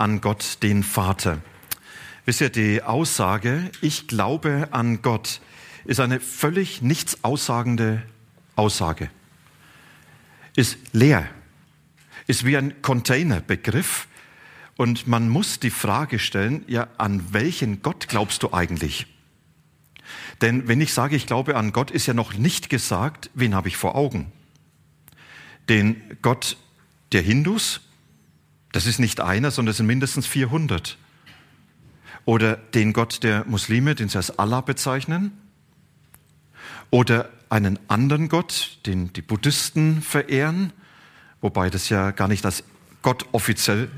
an Gott den Vater. Wisst ihr, die Aussage, ich glaube an Gott, ist eine völlig nichts aussagende Aussage. Ist leer, ist wie ein Containerbegriff und man muss die Frage stellen, ja, an welchen Gott glaubst du eigentlich? Denn wenn ich sage, ich glaube an Gott, ist ja noch nicht gesagt, wen habe ich vor Augen? Den Gott der Hindus, das ist nicht einer, sondern es sind mindestens 400. Oder den Gott der Muslime, den sie als Allah bezeichnen. Oder einen anderen Gott, den die Buddhisten verehren, wobei das ja gar nicht als Gott offiziell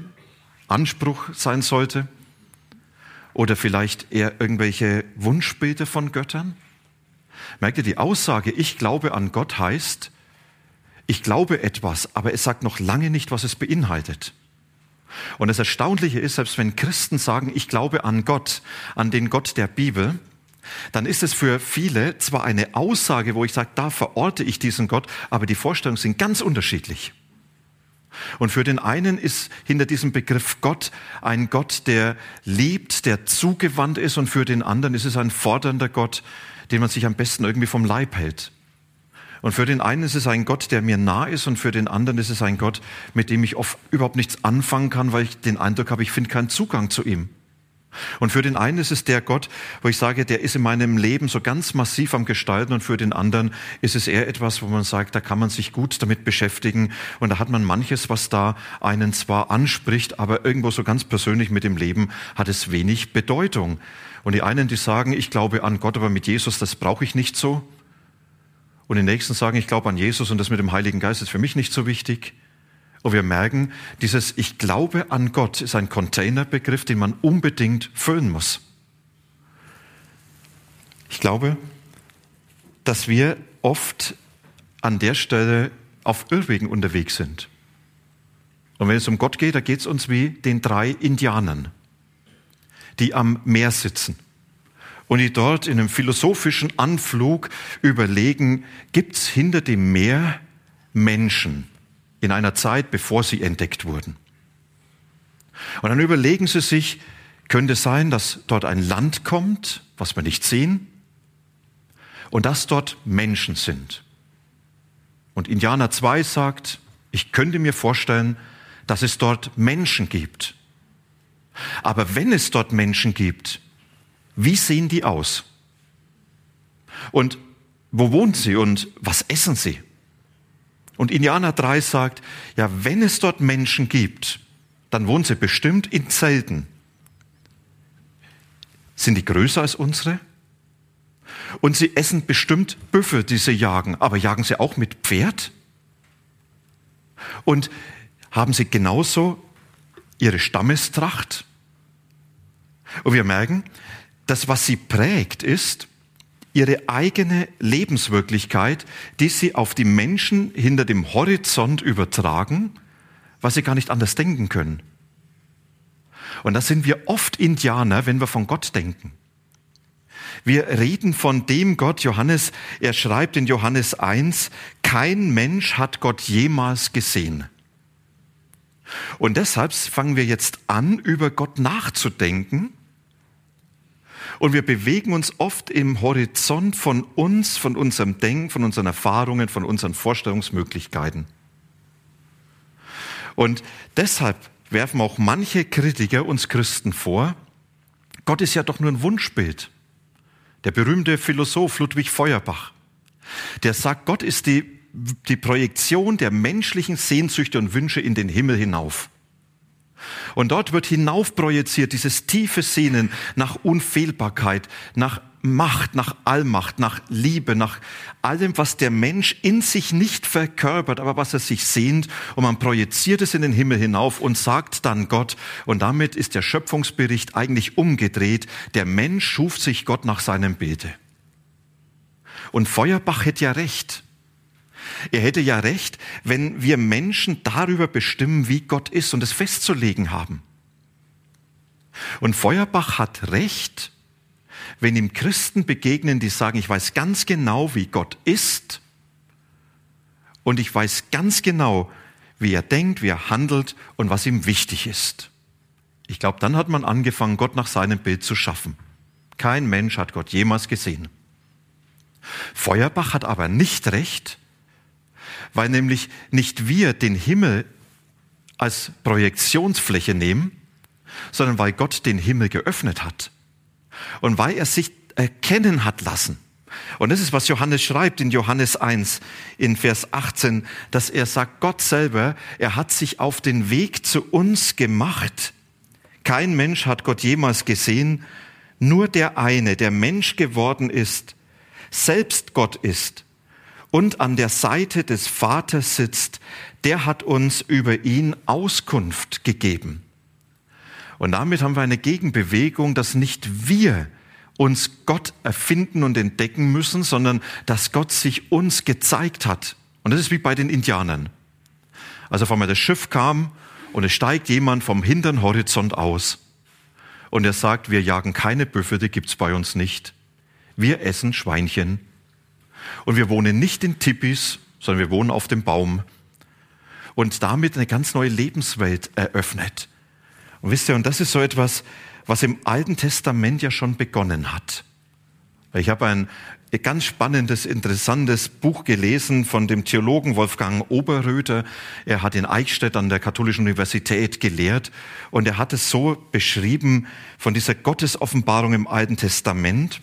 Anspruch sein sollte. Oder vielleicht eher irgendwelche Wunschbilder von Göttern. Merkt ihr, die Aussage, ich glaube an Gott heißt, ich glaube etwas, aber es sagt noch lange nicht, was es beinhaltet. Und das Erstaunliche ist, selbst wenn Christen sagen, ich glaube an Gott, an den Gott der Bibel, dann ist es für viele zwar eine Aussage, wo ich sage, da verorte ich diesen Gott, aber die Vorstellungen sind ganz unterschiedlich. Und für den einen ist hinter diesem Begriff Gott ein Gott, der liebt, der zugewandt ist, und für den anderen ist es ein fordernder Gott, den man sich am besten irgendwie vom Leib hält. Und für den einen ist es ein Gott, der mir nah ist, und für den anderen ist es ein Gott, mit dem ich oft überhaupt nichts anfangen kann, weil ich den Eindruck habe, ich finde keinen Zugang zu ihm. Und für den einen ist es der Gott, wo ich sage, der ist in meinem Leben so ganz massiv am Gestalten und für den anderen ist es eher etwas, wo man sagt, da kann man sich gut damit beschäftigen und da hat man manches, was da einen zwar anspricht, aber irgendwo so ganz persönlich mit dem Leben hat es wenig Bedeutung. Und die einen, die sagen, ich glaube an Gott, aber mit Jesus, das brauche ich nicht so und den nächsten sagen, ich glaube an Jesus und das mit dem Heiligen Geist ist für mich nicht so wichtig. Und wir merken, dieses Ich glaube an Gott ist ein Containerbegriff, den man unbedingt füllen muss. Ich glaube, dass wir oft an der Stelle auf Irrwegen unterwegs sind. Und wenn es um Gott geht, da geht es uns wie den drei Indianern, die am Meer sitzen und die dort in einem philosophischen Anflug überlegen, gibt es hinter dem Meer Menschen in einer Zeit, bevor sie entdeckt wurden? Und dann überlegen sie sich, könnte es sein, dass dort ein Land kommt, was wir nicht sehen, und dass dort Menschen sind. Und Indianer 2 sagt, ich könnte mir vorstellen, dass es dort Menschen gibt. Aber wenn es dort Menschen gibt, wie sehen die aus? Und wo wohnen sie und was essen sie? Und Indianer 3 sagt, ja, wenn es dort Menschen gibt, dann wohnen sie bestimmt in Zelten. Sind die größer als unsere? Und sie essen bestimmt Büffel, die sie jagen, aber jagen sie auch mit Pferd? Und haben sie genauso ihre Stammestracht? Und wir merken, das, was sie prägt, ist ihre eigene Lebenswirklichkeit, die sie auf die Menschen hinter dem Horizont übertragen, was sie gar nicht anders denken können. Und das sind wir oft Indianer, wenn wir von Gott denken. Wir reden von dem Gott, Johannes, er schreibt in Johannes 1, kein Mensch hat Gott jemals gesehen. Und deshalb fangen wir jetzt an, über Gott nachzudenken und wir bewegen uns oft im Horizont von uns, von unserem Denken, von unseren Erfahrungen, von unseren Vorstellungsmöglichkeiten. Und deshalb werfen auch manche Kritiker uns Christen vor, Gott ist ja doch nur ein Wunschbild. Der berühmte Philosoph Ludwig Feuerbach, der sagt, Gott ist die, die Projektion der menschlichen Sehnsüchte und Wünsche in den Himmel hinauf. Und dort wird hinaufprojiziert dieses tiefe Sehnen nach Unfehlbarkeit, nach Macht, nach Allmacht, nach Liebe, nach allem, was der Mensch in sich nicht verkörpert, aber was er sich sehnt. Und man projiziert es in den Himmel hinauf und sagt dann Gott. Und damit ist der Schöpfungsbericht eigentlich umgedreht. Der Mensch schuf sich Gott nach seinem Bilde. Und Feuerbach hätte ja recht. Er hätte ja recht, wenn wir Menschen darüber bestimmen, wie Gott ist und es festzulegen haben. Und Feuerbach hat recht, wenn ihm Christen begegnen, die sagen, ich weiß ganz genau, wie Gott ist und ich weiß ganz genau, wie er denkt, wie er handelt und was ihm wichtig ist. Ich glaube, dann hat man angefangen, Gott nach seinem Bild zu schaffen. Kein Mensch hat Gott jemals gesehen. Feuerbach hat aber nicht recht, weil nämlich nicht wir den Himmel als Projektionsfläche nehmen, sondern weil Gott den Himmel geöffnet hat und weil er sich erkennen hat lassen. Und das ist, was Johannes schreibt in Johannes 1 in Vers 18, dass er sagt, Gott selber, er hat sich auf den Weg zu uns gemacht. Kein Mensch hat Gott jemals gesehen, nur der eine, der Mensch geworden ist, selbst Gott ist und an der Seite des Vaters sitzt, der hat uns über ihn Auskunft gegeben. Und damit haben wir eine Gegenbewegung, dass nicht wir uns Gott erfinden und entdecken müssen, sondern dass Gott sich uns gezeigt hat. Und das ist wie bei den Indianern. Also auf einmal das Schiff kam und es steigt jemand vom hinteren Horizont aus und er sagt, wir jagen keine Büffel, die gibt's bei uns nicht. Wir essen Schweinchen und wir wohnen nicht in Tippis, sondern wir wohnen auf dem Baum und damit eine ganz neue Lebenswelt eröffnet. Und wisst ihr, und das ist so etwas, was im Alten Testament ja schon begonnen hat. Ich habe ein ganz spannendes, interessantes Buch gelesen von dem Theologen Wolfgang Oberröder. Er hat in Eichstätt an der Katholischen Universität gelehrt und er hat es so beschrieben von dieser Gottesoffenbarung im Alten Testament.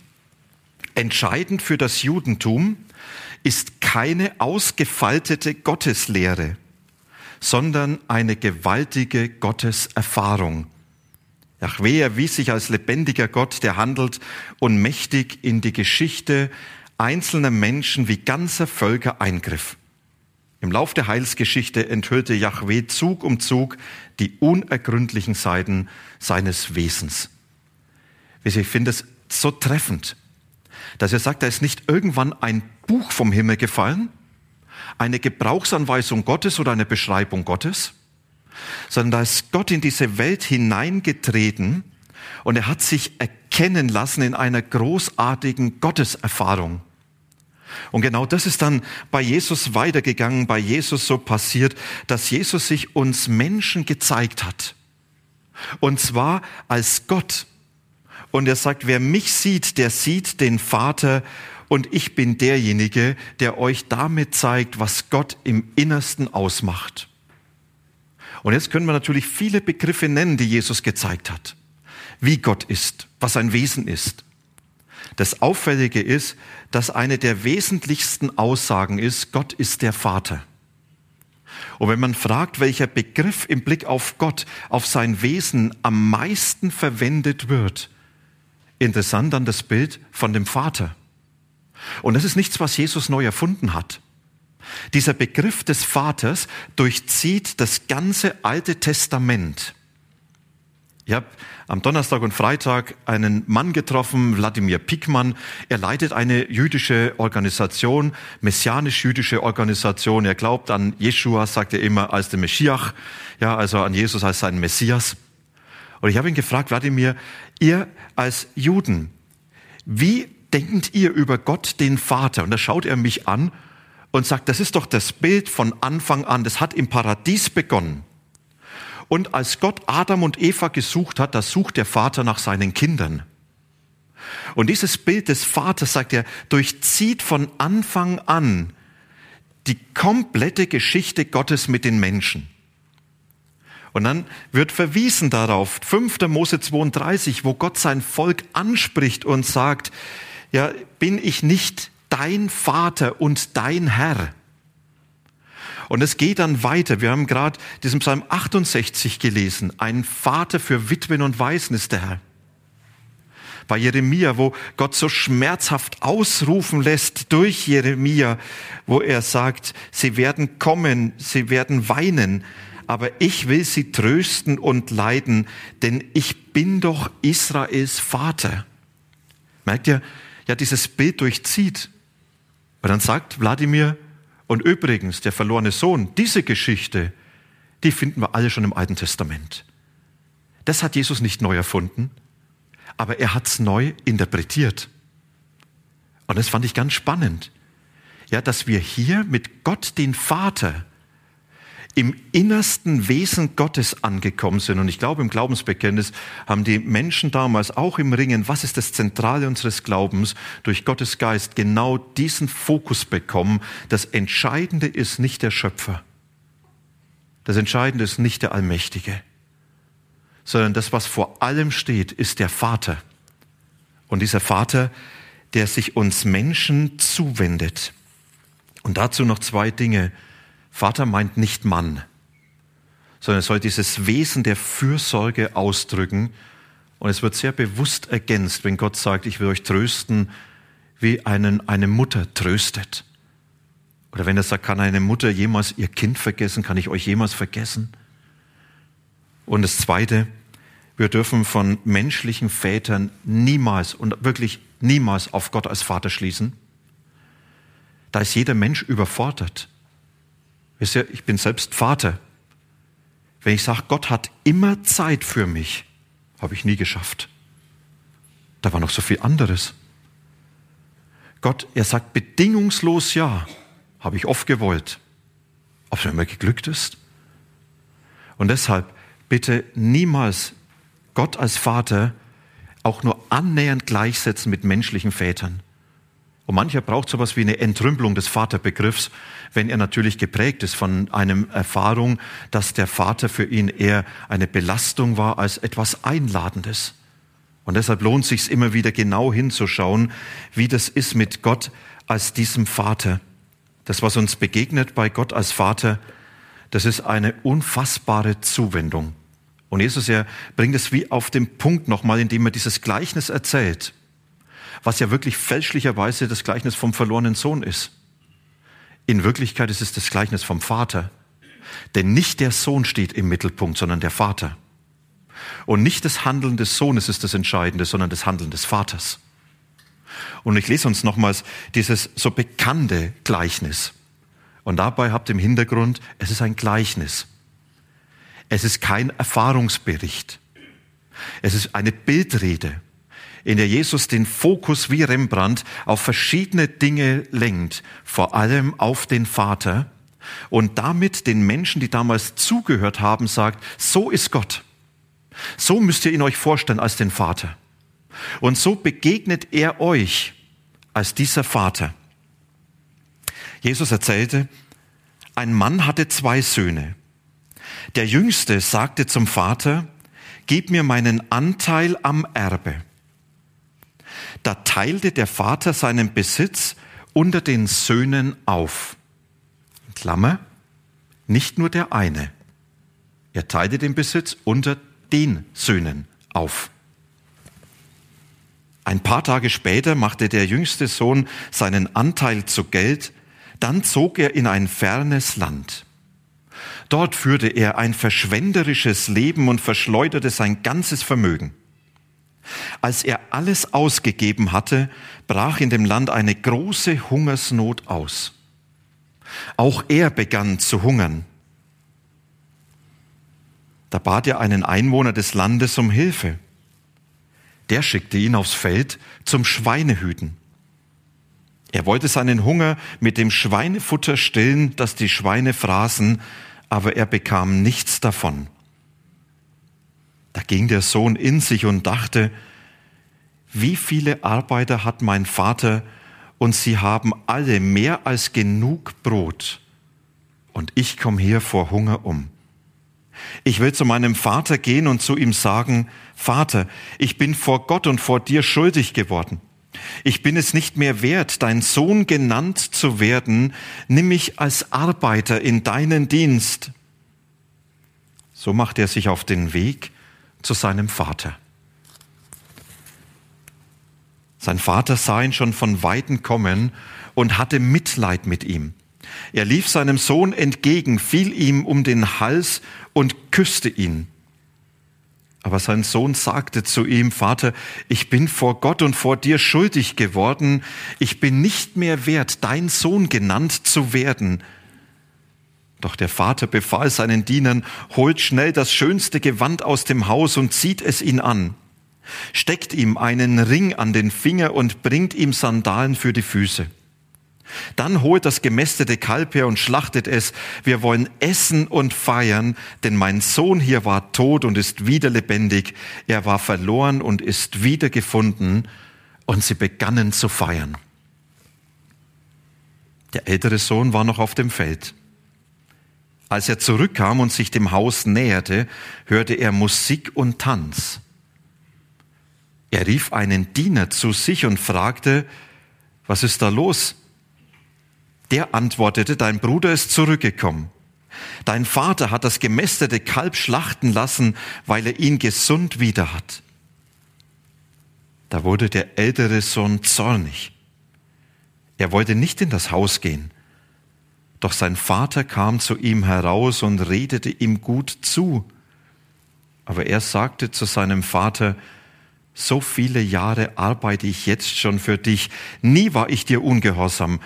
Entscheidend für das Judentum ist keine ausgefaltete Gotteslehre sondern eine gewaltige Gotteserfahrung. Yahweh erwies sich als lebendiger Gott, der handelt und mächtig in die Geschichte einzelner Menschen wie ganzer Völker eingriff. Im Lauf der Heilsgeschichte enthüllte Yahweh Zug um Zug die unergründlichen Seiten seines Wesens. Ich finde es so treffend, dass er sagt, da ist nicht irgendwann ein Buch vom Himmel gefallen, eine Gebrauchsanweisung Gottes oder eine Beschreibung Gottes, sondern da ist Gott in diese Welt hineingetreten und er hat sich erkennen lassen in einer großartigen Gotteserfahrung. Und genau das ist dann bei Jesus weitergegangen, bei Jesus so passiert, dass Jesus sich uns Menschen gezeigt hat. Und zwar als Gott. Und er sagt, wer mich sieht, der sieht den Vater und ich bin derjenige, der euch damit zeigt, was Gott im Innersten ausmacht. Und jetzt können wir natürlich viele Begriffe nennen, die Jesus gezeigt hat. Wie Gott ist, was sein Wesen ist. Das Auffällige ist, dass eine der wesentlichsten Aussagen ist, Gott ist der Vater. Und wenn man fragt, welcher Begriff im Blick auf Gott, auf sein Wesen am meisten verwendet wird, interessant dann das Bild von dem Vater. Und das ist nichts, was Jesus neu erfunden hat. Dieser Begriff des Vaters durchzieht das ganze Alte Testament. Ich habe am Donnerstag und Freitag einen Mann getroffen, Wladimir Pickmann. Er leitet eine jüdische Organisation, messianisch-jüdische Organisation. Er glaubt an Jeshua, sagt er immer, als den Meschiach, ja, also an Jesus als seinen Messias. Und ich habe ihn gefragt, Wladimir, ihr als Juden, wie denkt ihr über Gott, den Vater? Und da schaut er mich an und sagt, das ist doch das Bild von Anfang an, das hat im Paradies begonnen. Und als Gott Adam und Eva gesucht hat, da sucht der Vater nach seinen Kindern. Und dieses Bild des Vaters, sagt er, durchzieht von Anfang an die komplette Geschichte Gottes mit den Menschen. Und dann wird verwiesen darauf, 5. Mose 32, wo Gott sein Volk anspricht und sagt, ja, bin ich nicht dein Vater und dein Herr? Und es geht dann weiter. Wir haben gerade diesen Psalm 68 gelesen. Ein Vater für Witwen und Waisen ist der Herr. Bei Jeremia, wo Gott so schmerzhaft ausrufen lässt durch Jeremia, wo er sagt, sie werden kommen, sie werden weinen, aber ich will sie trösten und leiden, denn ich bin doch Israels Vater. Merkt ihr, ja, dieses Bild durchzieht. Und dann sagt Wladimir, und übrigens, der verlorene Sohn, diese Geschichte, die finden wir alle schon im Alten Testament. Das hat Jesus nicht neu erfunden, aber er hat es neu interpretiert. Und das fand ich ganz spannend. Ja, dass wir hier mit Gott, den Vater, im innersten Wesen Gottes angekommen sind. Und ich glaube, im Glaubensbekenntnis haben die Menschen damals auch im Ringen, was ist das Zentrale unseres Glaubens, durch Gottes Geist genau diesen Fokus bekommen. Das Entscheidende ist nicht der Schöpfer. Das Entscheidende ist nicht der Allmächtige, sondern das, was vor allem steht, ist der Vater. Und dieser Vater, der sich uns Menschen zuwendet. Und dazu noch zwei Dinge Vater meint nicht Mann, sondern es soll dieses Wesen der Fürsorge ausdrücken. Und es wird sehr bewusst ergänzt, wenn Gott sagt, ich will euch trösten, wie einen, eine Mutter tröstet. Oder wenn er sagt, kann eine Mutter jemals ihr Kind vergessen? Kann ich euch jemals vergessen? Und das Zweite, wir dürfen von menschlichen Vätern niemals und wirklich niemals auf Gott als Vater schließen. Da ist jeder Mensch überfordert. Wisst ihr, ich bin selbst Vater. Wenn ich sage, Gott hat immer Zeit für mich, habe ich nie geschafft. Da war noch so viel anderes. Gott, er sagt bedingungslos ja, habe ich oft gewollt. Ob es mir immer geglückt ist? Und deshalb bitte niemals Gott als Vater auch nur annähernd gleichsetzen mit menschlichen Vätern. Und mancher braucht sowas wie eine Entrümpelung des Vaterbegriffs, wenn er natürlich geprägt ist von einer Erfahrung, dass der Vater für ihn eher eine Belastung war als etwas Einladendes. Und deshalb lohnt es sich immer wieder genau hinzuschauen, wie das ist mit Gott als diesem Vater. Das, was uns begegnet bei Gott als Vater, das ist eine unfassbare Zuwendung. Und Jesus, er bringt es wie auf den Punkt nochmal, indem er dieses Gleichnis erzählt was ja wirklich fälschlicherweise das Gleichnis vom verlorenen Sohn ist. In Wirklichkeit ist es das Gleichnis vom Vater. Denn nicht der Sohn steht im Mittelpunkt, sondern der Vater. Und nicht das Handeln des Sohnes ist das Entscheidende, sondern das Handeln des Vaters. Und ich lese uns nochmals dieses so bekannte Gleichnis. Und dabei habt im Hintergrund, es ist ein Gleichnis. Es ist kein Erfahrungsbericht. Es ist eine Bildrede in der Jesus den Fokus wie Rembrandt auf verschiedene Dinge lenkt, vor allem auf den Vater und damit den Menschen, die damals zugehört haben, sagt, so ist Gott. So müsst ihr ihn euch vorstellen als den Vater. Und so begegnet er euch als dieser Vater. Jesus erzählte, ein Mann hatte zwei Söhne. Der jüngste sagte zum Vater, gib mir meinen Anteil am Erbe. Da teilte der Vater seinen Besitz unter den Söhnen auf. Klammer, nicht nur der eine. Er teilte den Besitz unter den Söhnen auf. Ein paar Tage später machte der jüngste Sohn seinen Anteil zu Geld, dann zog er in ein fernes Land. Dort führte er ein verschwenderisches Leben und verschleuderte sein ganzes Vermögen. Als er alles ausgegeben hatte, brach in dem Land eine große Hungersnot aus. Auch er begann zu hungern. Da bat er einen Einwohner des Landes um Hilfe. Der schickte ihn aufs Feld zum Schweinehüten. Er wollte seinen Hunger mit dem Schweinefutter stillen, das die Schweine fraßen, aber er bekam nichts davon. Da ging der Sohn in sich und dachte, wie viele Arbeiter hat mein Vater und sie haben alle mehr als genug Brot und ich komme hier vor Hunger um. Ich will zu meinem Vater gehen und zu ihm sagen, Vater, ich bin vor Gott und vor dir schuldig geworden. ich bin es nicht mehr wert, dein Sohn genannt zu werden, nimm mich als Arbeiter in deinen Dienst. So macht er sich auf den Weg zu seinem Vater. Sein Vater sah ihn schon von weitem kommen und hatte Mitleid mit ihm. Er lief seinem Sohn entgegen, fiel ihm um den Hals und küsste ihn. Aber sein Sohn sagte zu ihm, Vater, ich bin vor Gott und vor dir schuldig geworden, ich bin nicht mehr wert, dein Sohn genannt zu werden. Doch der Vater befahl seinen Dienern, holt schnell das schönste Gewand aus dem Haus und zieht es ihn an, steckt ihm einen Ring an den Finger und bringt ihm Sandalen für die Füße. Dann holt das gemästete Kalb her und schlachtet es. Wir wollen essen und feiern, denn mein Sohn hier war tot und ist wieder lebendig. Er war verloren und ist wiedergefunden. Und sie begannen zu feiern. Der ältere Sohn war noch auf dem Feld. Als er zurückkam und sich dem Haus näherte, hörte er Musik und Tanz. Er rief einen Diener zu sich und fragte, was ist da los? Der antwortete, dein Bruder ist zurückgekommen. Dein Vater hat das gemästete Kalb schlachten lassen, weil er ihn gesund wieder hat. Da wurde der ältere Sohn zornig. Er wollte nicht in das Haus gehen. Doch sein Vater kam zu ihm heraus und redete ihm gut zu. Aber er sagte zu seinem Vater, so viele Jahre arbeite ich jetzt schon für dich, nie war ich dir ungehorsam,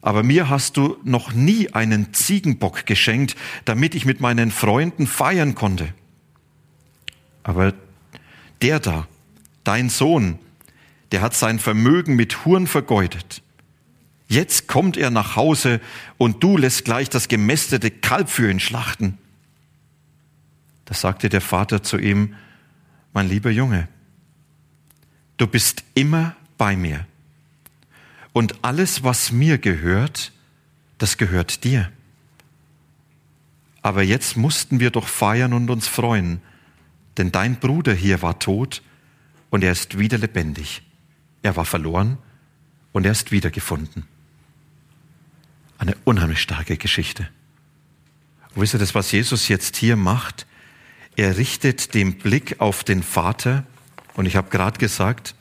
aber mir hast du noch nie einen Ziegenbock geschenkt, damit ich mit meinen Freunden feiern konnte. Aber der da, dein Sohn, der hat sein Vermögen mit Huren vergeudet. Jetzt kommt er nach Hause und du lässt gleich das gemästete Kalb für ihn schlachten. Da sagte der Vater zu ihm, mein lieber Junge, du bist immer bei mir und alles, was mir gehört, das gehört dir. Aber jetzt mussten wir doch feiern und uns freuen, denn dein Bruder hier war tot und er ist wieder lebendig. Er war verloren und er ist wiedergefunden. Eine unheimlich starke Geschichte. Und wisst ihr das, was Jesus jetzt hier macht? Er richtet den Blick auf den Vater und ich habe gerade gesagt,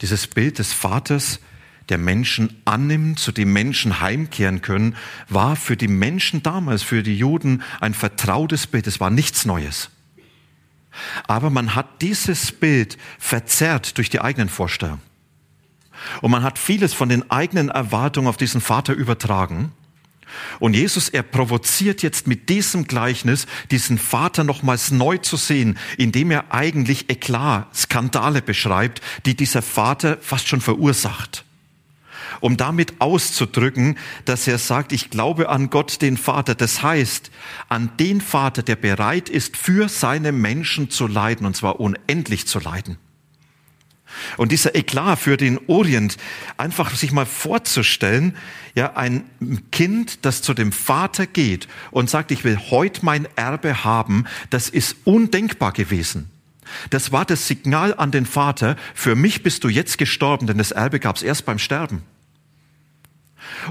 dieses Bild des Vaters der Menschen annimmt, zu dem Menschen heimkehren können, war für die Menschen damals, für die Juden ein vertrautes Bild. Es war nichts Neues. Aber man hat dieses Bild verzerrt durch die eigenen Vorstellungen. Und man hat vieles von den eigenen Erwartungen auf diesen Vater übertragen. Und Jesus, er provoziert jetzt mit diesem Gleichnis, diesen Vater nochmals neu zu sehen, indem er eigentlich Eklat, Skandale beschreibt, die dieser Vater fast schon verursacht um damit auszudrücken, dass er sagt, ich glaube an Gott, den Vater. Das heißt, an den Vater, der bereit ist, für seine Menschen zu leiden, und zwar unendlich zu leiden. Und dieser Eklat für den Orient, einfach sich mal vorzustellen, ja, ein Kind, das zu dem Vater geht und sagt, ich will heute mein Erbe haben, das ist undenkbar gewesen. Das war das Signal an den Vater, für mich bist du jetzt gestorben, denn das Erbe gab es erst beim Sterben.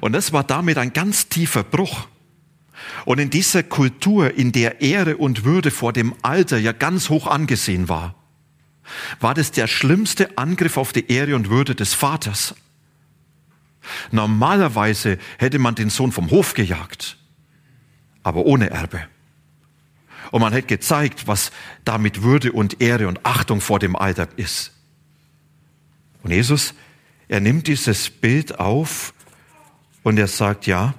Und das war damit ein ganz tiefer Bruch. Und in dieser Kultur, in der Ehre und Würde vor dem Alter ja ganz hoch angesehen war, war das der schlimmste Angriff auf die Ehre und Würde des Vaters. Normalerweise hätte man den Sohn vom Hof gejagt, aber ohne Erbe. Und man hätte gezeigt, was damit Würde und Ehre und Achtung vor dem Alter ist. Und Jesus, er nimmt dieses Bild auf und er sagt, ja,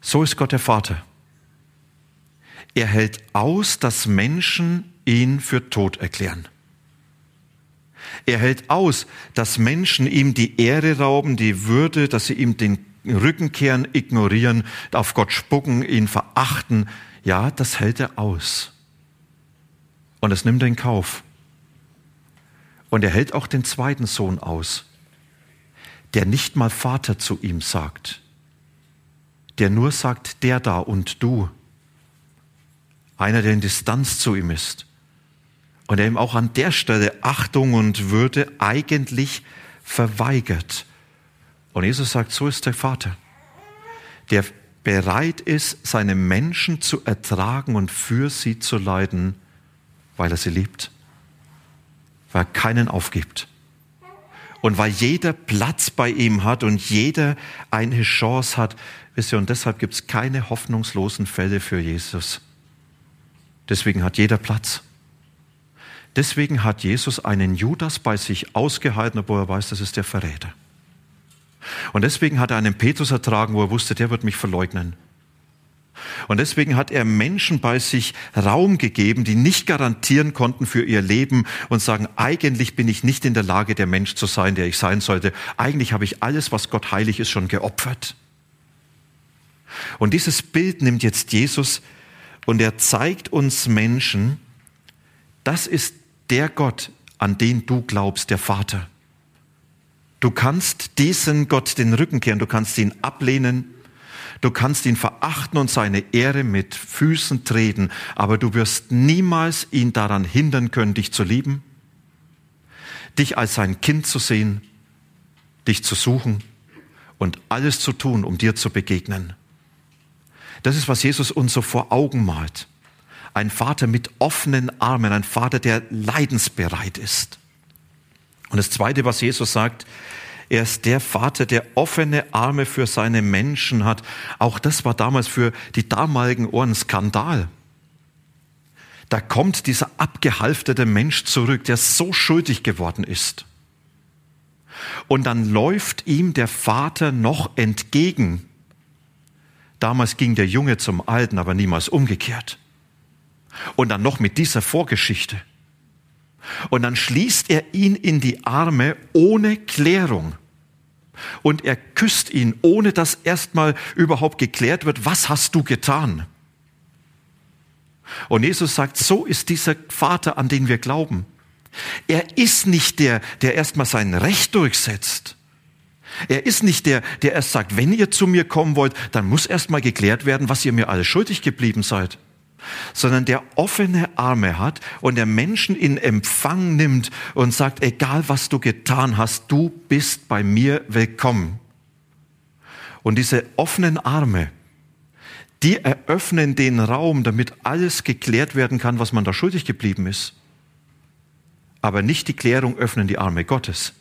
so ist Gott der Vater. Er hält aus, dass Menschen ihn für tot erklären. Er hält aus, dass Menschen ihm die Ehre rauben, die Würde, dass sie ihm den Rücken kehren, ignorieren, auf Gott spucken, ihn verachten. Ja, das hält er aus. Und das nimmt er in Kauf. Und er hält auch den zweiten Sohn aus der nicht mal Vater zu ihm sagt, der nur sagt, der da und du, einer, der in Distanz zu ihm ist Und er ihm auch an der Stelle Achtung und Würde eigentlich verweigert. Und Jesus sagt, so ist der Vater, der bereit ist, seine Menschen zu ertragen und für sie zu leiden, weil er sie liebt, weil er keinen aufgibt und weil jeder Platz bei ihm hat und jeder eine Chance hat. Wisst ihr, und deshalb gibt es keine hoffnungslosen Fälle für Jesus. Deswegen hat jeder Platz. Deswegen hat Jesus einen Judas bei sich ausgehalten, obwohl er weiß, das ist der Verräter. Und deswegen hat er einen Petrus ertragen, wo er wusste, der wird mich verleugnen. Und deswegen hat er Menschen bei sich Raum gegeben, die nicht garantieren konnten für ihr Leben und sagen, eigentlich bin ich nicht in der Lage, der Mensch zu sein, der ich sein sollte. Eigentlich habe ich alles, was Gott heilig ist, schon geopfert. Und dieses Bild nimmt jetzt Jesus und er zeigt uns Menschen, das ist der Gott, an den du glaubst, der Vater. Du kannst diesen Gott den Rücken kehren, du kannst ihn ablehnen, du kannst ihn verachten und seine Ehre mit Füßen treten, aber du wirst niemals ihn daran hindern können, dich zu lieben, dich als sein Kind zu sehen, dich zu suchen und alles zu tun, um dir zu begegnen. Das ist, was Jesus uns so vor Augen malt. Ein Vater mit offenen Armen, ein Vater, der leidensbereit ist. Und das Zweite, was Jesus sagt, er ist der Vater, der offene Arme für seine Menschen hat. Auch das war damals für die damaligen Ohren Skandal. Da kommt dieser abgehalfterte Mensch zurück, der so schuldig geworden ist. Und dann läuft ihm der Vater noch entgegen. Damals ging der Junge zum Alten, aber niemals umgekehrt. Und dann noch mit dieser Vorgeschichte. Und dann schließt er ihn in die Arme ohne Klärung. Und er küsst ihn, ohne dass erstmal überhaupt geklärt wird, was hast du getan? Und Jesus sagt, so ist dieser Vater, an den wir glauben. Er ist nicht der, der erstmal sein Recht durchsetzt. Er ist nicht der, der erst sagt, wenn ihr zu mir kommen wollt, dann muss erstmal geklärt werden, was ihr mir alles schuldig geblieben seid sondern der offene Arme hat und der Menschen in Empfang nimmt und sagt, egal was du getan hast, du bist bei mir willkommen. Und diese offenen Arme, die eröffnen den Raum, damit alles geklärt werden kann, was man da schuldig geblieben ist. Aber nicht die Klärung öffnen die Arme Gottes,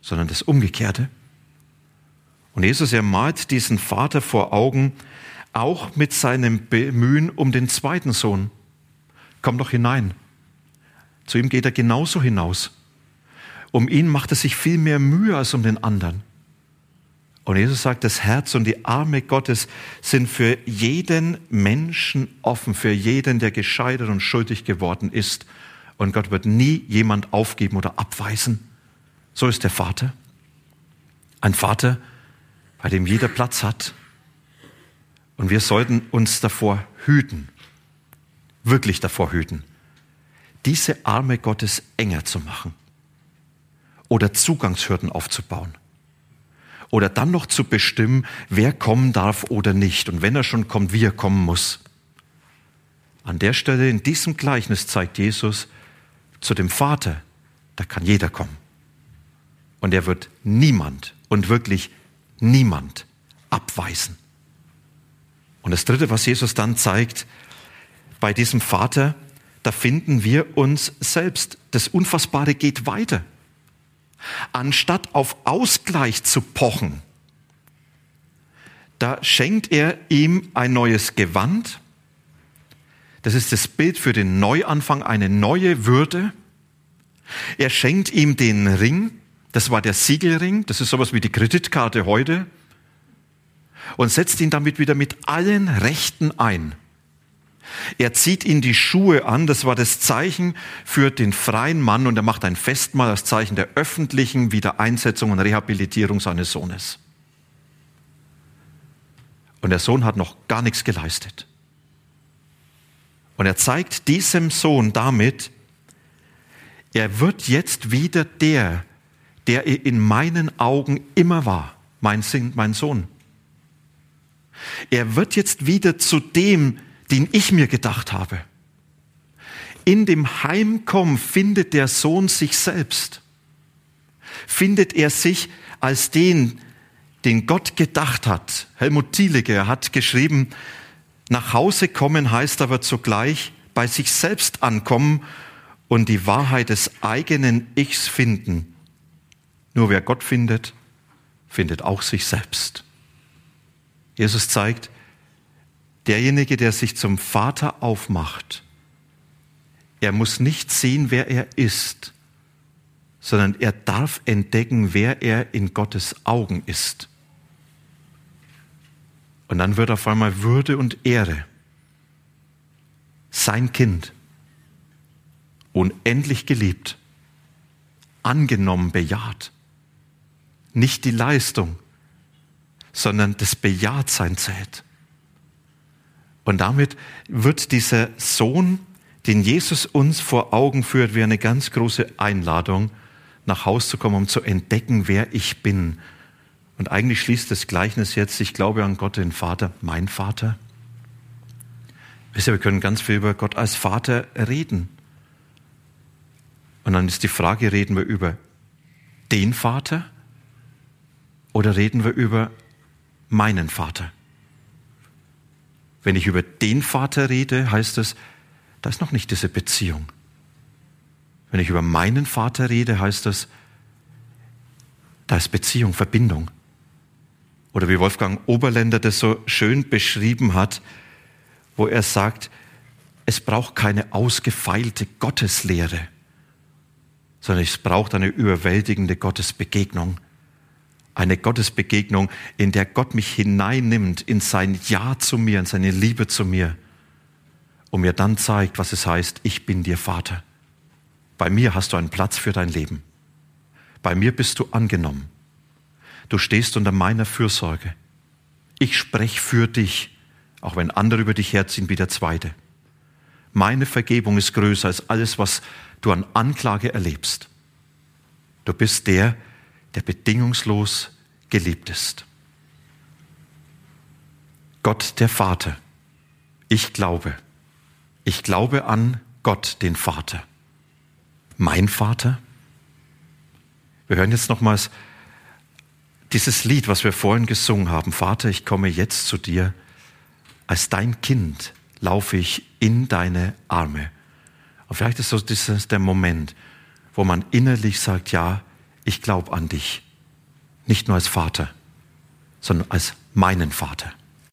sondern das Umgekehrte. Und Jesus, er malt diesen Vater vor Augen, auch mit seinem Bemühen um den zweiten Sohn. Komm doch hinein. Zu ihm geht er genauso hinaus. Um ihn macht er sich viel mehr Mühe als um den anderen. Und Jesus sagt, das Herz und die Arme Gottes sind für jeden Menschen offen, für jeden, der gescheitert und schuldig geworden ist. Und Gott wird nie jemand aufgeben oder abweisen. So ist der Vater. Ein Vater, bei dem jeder Platz hat, und wir sollten uns davor hüten, wirklich davor hüten, diese Arme Gottes enger zu machen oder Zugangshürden aufzubauen oder dann noch zu bestimmen, wer kommen darf oder nicht und wenn er schon kommt, wie er kommen muss. An der Stelle in diesem Gleichnis zeigt Jesus zu dem Vater, da kann jeder kommen. Und er wird niemand und wirklich niemand abweisen. Und das Dritte, was Jesus dann zeigt, bei diesem Vater, da finden wir uns selbst. Das Unfassbare geht weiter. Anstatt auf Ausgleich zu pochen, da schenkt er ihm ein neues Gewand. Das ist das Bild für den Neuanfang, eine neue Würde. Er schenkt ihm den Ring. Das war der Siegelring. Das ist sowas wie die Kreditkarte heute und setzt ihn damit wieder mit allen Rechten ein. Er zieht ihn die Schuhe an, das war das Zeichen für den freien Mann und er macht ein Festmahl als Zeichen der öffentlichen Wiedereinsetzung und Rehabilitierung seines Sohnes. Und der Sohn hat noch gar nichts geleistet. Und er zeigt diesem Sohn damit, er wird jetzt wieder der, der er in meinen Augen immer war, mein, Sohn. Er wird jetzt wieder zu dem, den ich mir gedacht habe. in dem Heimkommen findet der Sohn sich selbst. Findet er sich als den, den Gott gedacht hat. Helmut Thielicke hat geschrieben, nach Hause kommen heißt aber zugleich bei sich selbst ankommen und die Wahrheit des eigenen Ichs finden. Nur wer Gott findet, findet auch sich selbst. Jesus zeigt, derjenige, der sich zum Vater aufmacht, er muss nicht sehen, wer er ist, sondern er darf entdecken, wer er in Gottes Augen ist. Und dann wird auf einmal Würde und Ehre sein Kind, unendlich geliebt, angenommen, bejaht. Nicht die Leistung, sondern das Bejahtsein zählt. Und damit wird dieser Sohn, den Jesus uns vor Augen führt, wie eine ganz große Einladung, nach Haus zu kommen, um zu entdecken, wer ich bin. Und eigentlich schließt das Gleichnis jetzt, ich glaube an Gott, den Vater, mein Vater. Wisst ihr, wir können ganz viel über Gott als Vater reden. Und dann ist die Frage, reden wir über den Vater oder reden wir über meinen Vater? Wenn ich über den Vater rede, heißt es, da ist noch nicht diese Beziehung. Wenn ich über meinen Vater rede, heißt das, da ist Beziehung, Verbindung. Oder wie Wolfgang Oberländer das so schön beschrieben hat, wo er sagt, es braucht keine ausgefeilte Gotteslehre, sondern es braucht eine überwältigende Gottesbegegnung. Eine Gottesbegegnung, in der Gott mich hineinnimmt in sein Ja zu mir, in seine Liebe zu mir und mir dann zeigt, was es heißt, ich bin dir Vater. Bei mir hast du einen Platz für dein Leben. Bei mir bist du angenommen. Du stehst unter meiner Fürsorge. Ich spreche für dich, auch wenn andere über dich herziehen wie der Zweite. Meine Vergebung ist größer als alles, was du an Anklage erlebst. Du bist der, der bedingungslos geliebt ist. Gott der Vater. Ich glaube. Ich glaube an Gott den Vater mein Vater? Wir hören jetzt nochmals dieses Lied, was wir vorhin gesungen haben. Vater, ich komme jetzt zu dir. Als dein Kind laufe ich in deine Arme. Und vielleicht ist so der Moment, wo man innerlich sagt, ja, ich glaube an dich. Nicht nur als Vater, sondern als meinen Vater.